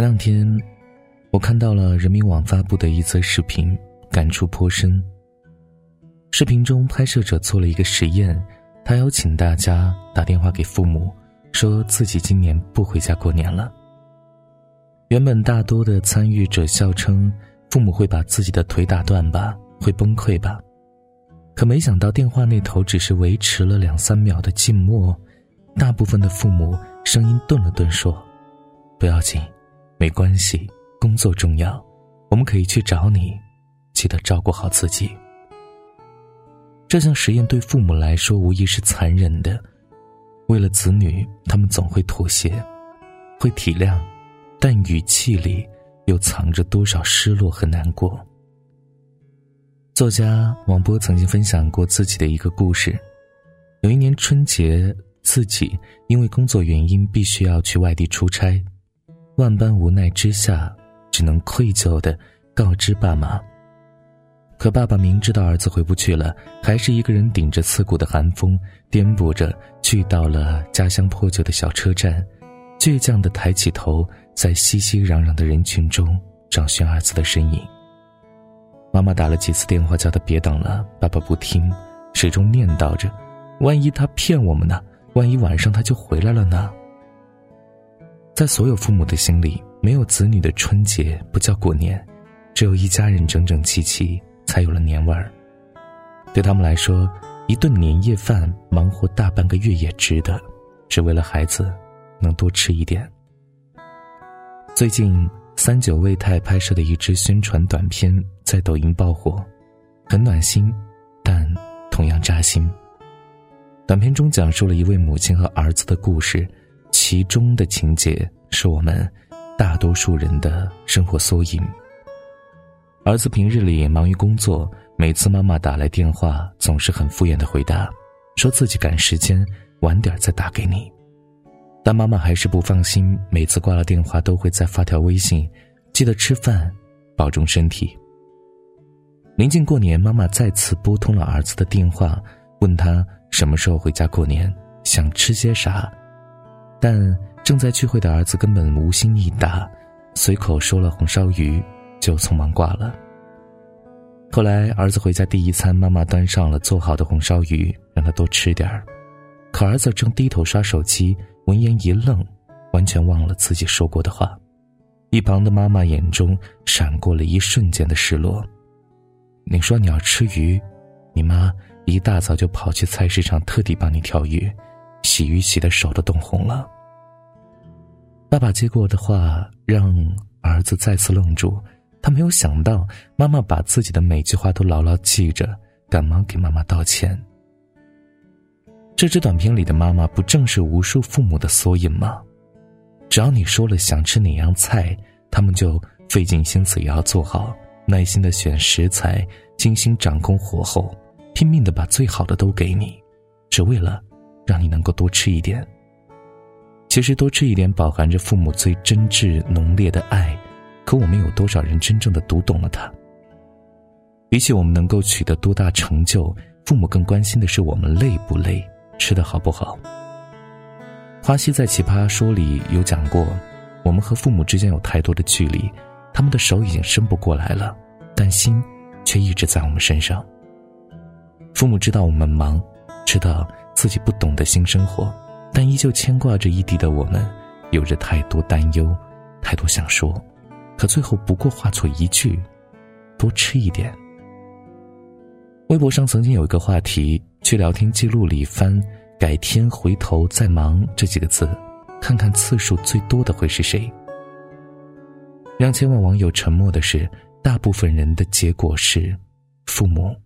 前两天，我看到了人民网发布的一则视频，感触颇深。视频中，拍摄者做了一个实验，他邀请大家打电话给父母，说自己今年不回家过年了。原本大多的参与者笑称，父母会把自己的腿打断吧，会崩溃吧。可没想到，电话那头只是维持了两三秒的静默，大部分的父母声音顿了顿，说：“不要紧，没关系，工作重要，我们可以去找你，记得照顾好自己。”这项实验对父母来说无疑是残忍的，为了子女，他们总会妥协，会体谅，但语气里又藏着多少失落和难过。作家王波曾经分享过自己的一个故事：有一年春节，自己因为工作原因必须要去外地出差，万般无奈之下，只能愧疚的告知爸妈。可爸爸明知道儿子回不去了，还是一个人顶着刺骨的寒风，颠簸着去到了家乡破旧的小车站，倔强的抬起头，在熙熙攘攘的人群中找寻儿子的身影。妈妈打了几次电话叫他别等了，爸爸不听，始终念叨着：“万一他骗我们呢？万一晚上他就回来了呢？”在所有父母的心里，没有子女的春节不叫过年，只有一家人整整齐齐。才有了年味儿。对他们来说，一顿年夜饭忙活大半个月也值得，只为了孩子能多吃一点。最近三九胃泰拍摄的一支宣传短片在抖音爆火，很暖心，但同样扎心。短片中讲述了一位母亲和儿子的故事，其中的情节是我们大多数人的生活缩影。儿子平日里忙于工作，每次妈妈打来电话，总是很敷衍的回答，说自己赶时间，晚点再打给你。但妈妈还是不放心，每次挂了电话都会再发条微信，记得吃饭，保重身体。临近过年，妈妈再次拨通了儿子的电话，问他什么时候回家过年，想吃些啥。但正在聚会的儿子根本无心应答，随口说了红烧鱼。就匆忙挂了。后来儿子回家第一餐，妈妈端上了做好的红烧鱼，让他多吃点儿。可儿子正低头刷手机，闻言一愣，完全忘了自己说过的话。一旁的妈妈眼中闪过了一瞬间的失落。你说你要吃鱼，你妈一大早就跑去菜市场特地帮你挑鱼，洗鱼洗的手都冻红了。爸爸接过的话让儿子再次愣住。他没有想到，妈妈把自己的每句话都牢牢记着，赶忙给妈妈道歉。这支短片里的妈妈，不正是无数父母的缩影吗？只要你说了想吃哪样菜，他们就费尽心思也要做好，耐心的选食材，精心掌控火候，拼命的把最好的都给你，只为了让你能够多吃一点。其实，多吃一点，饱含着父母最真挚浓烈的爱。可我们有多少人真正的读懂了它？比起我们能够取得多大成就，父母更关心的是我们累不累，吃的好不好。花溪在《奇葩说》里有讲过，我们和父母之间有太多的距离，他们的手已经伸不过来了，但心却一直在我们身上。父母知道我们忙，知道自己不懂得新生活，但依旧牵挂着异地的我们，有着太多担忧，太多想说。可最后不过化作一句：“多吃一点。”微博上曾经有一个话题，去聊天记录里翻“改天回头再忙”这几个字，看看次数最多的会是谁。让千万网友沉默的是，大部分人的结果是父母。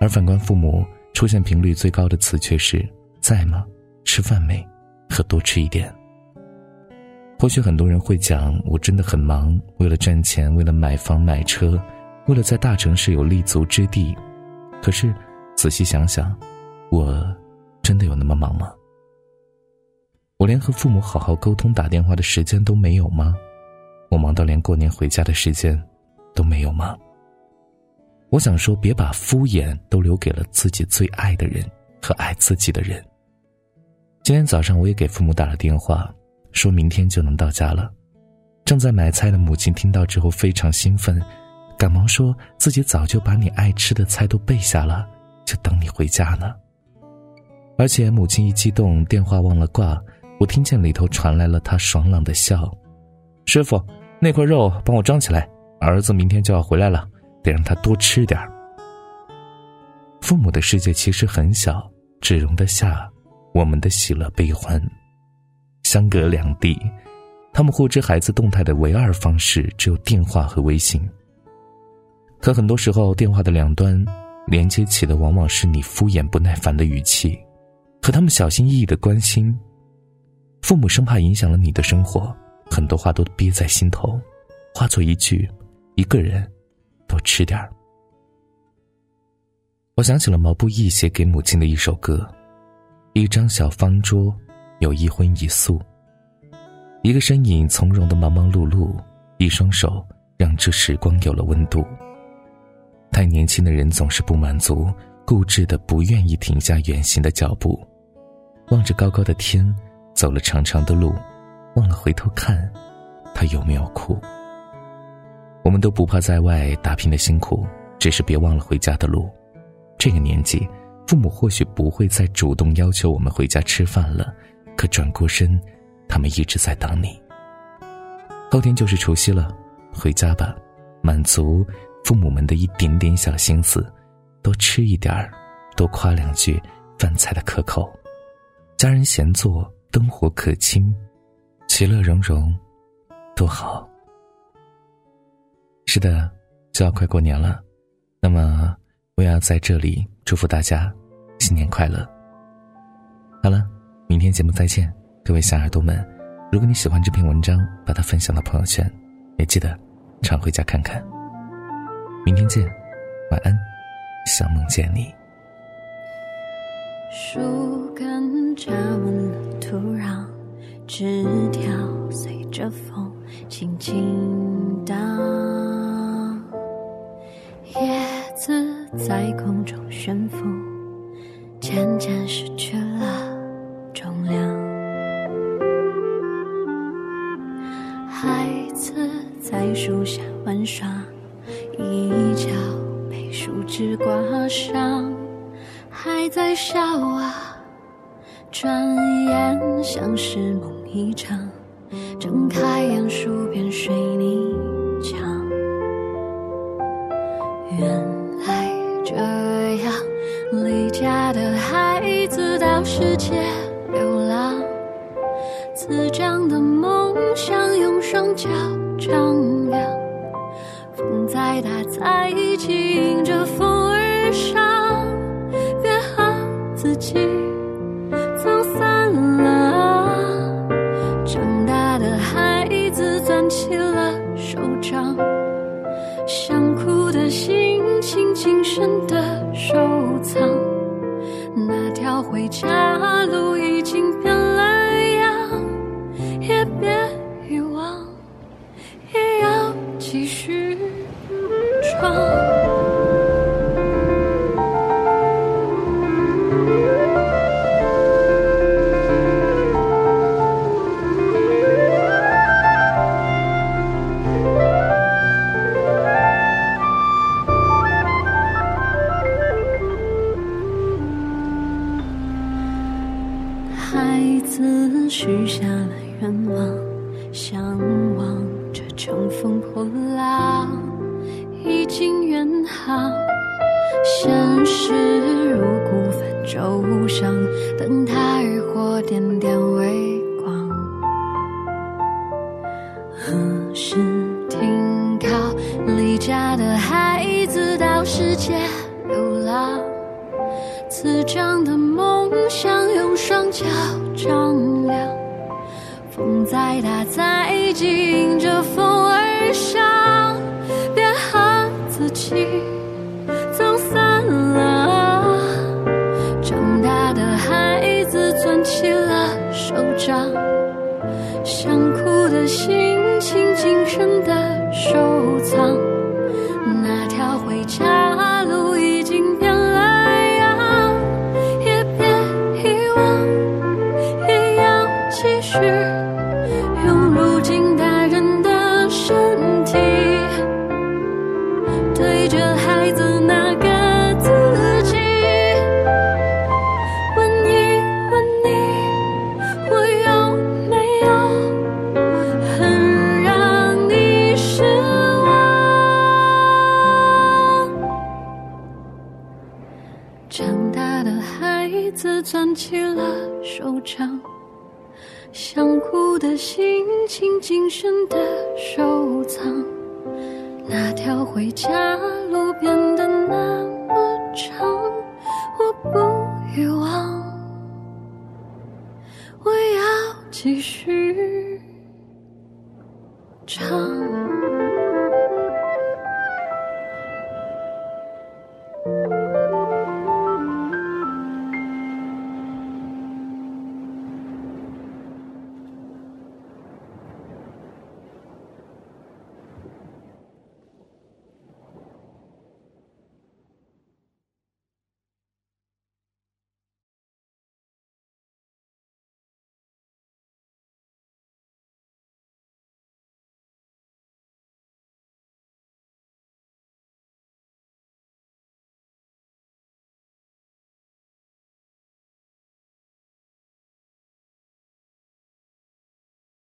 而反观父母，出现频率最高的词却是“在吗？吃饭没？和多吃一点。”或许很多人会讲，我真的很忙，为了赚钱，为了买房买车，为了在大城市有立足之地。可是，仔细想想，我真的有那么忙吗？我连和父母好好沟通、打电话的时间都没有吗？我忙到连过年回家的时间都没有吗？我想说，别把敷衍都留给了自己最爱的人和爱自己的人。今天早上，我也给父母打了电话。说明天就能到家了，正在买菜的母亲听到之后非常兴奋，赶忙说自己早就把你爱吃的菜都备下了，就等你回家呢。而且母亲一激动，电话忘了挂，我听见里头传来了她爽朗的笑：“师傅，那块肉帮我装起来，儿子明天就要回来了，得让他多吃点儿。”父母的世界其实很小，只容得下我们的喜乐悲欢。相隔两地，他们获知孩子动态的唯二方式只有电话和微信。可很多时候，电话的两端连接起的往往是你敷衍不耐烦的语气，和他们小心翼翼的关心。父母生怕影响了你的生活，很多话都憋在心头，化作一句：“一个人，多吃点儿。”我想起了毛不易写给母亲的一首歌：一张小方桌，有一荤一素。一个身影从容的忙忙碌碌，一双手让这时光有了温度。太年轻的人总是不满足，固执的不愿意停下远行的脚步，望着高高的天，走了长长的路，忘了回头看，他有没有哭。我们都不怕在外打拼的辛苦，只是别忘了回家的路。这个年纪，父母或许不会再主动要求我们回家吃饭了，可转过身，他们一直在等你。后天就是除夕了，回家吧，满足父母们的一点点小心思，多吃一点儿，多夸两句饭菜的可口，家人闲坐，灯火可亲，其乐融融，多好。是的，就要快过年了，那么。我也要在这里祝福大家新年快乐。好了，明天节目再见，各位小耳朵们。如果你喜欢这篇文章，把它分享到朋友圈，也记得常回家看看。明天见，晚安，想梦见你。树根扎稳了土壤，枝条随着风轻轻荡，叶子。在空中悬浮，渐渐失去了重量。孩子在树下玩耍，一角被树枝刮伤，还在笑啊，转眼像是梦一场。睁开眼，树边水泥墙。原来这样。离家的孩子到世界流浪，滋长的梦想用双脚丈量。风再大再急，迎着风而上，约好自己闯。许下了愿望，向往着乘风破浪，已经远航。现实如孤帆舟上，灯塔渔火点点微光。何时停靠？离家的孩子到世界流浪，滋长的梦想用双脚丈量。风再大再急，迎着风而上，手掌，想哭的心孩子攥起了手掌，想哭的心情谨慎的收藏。那条回家路变得那么长，我不遗忘，我要继续唱。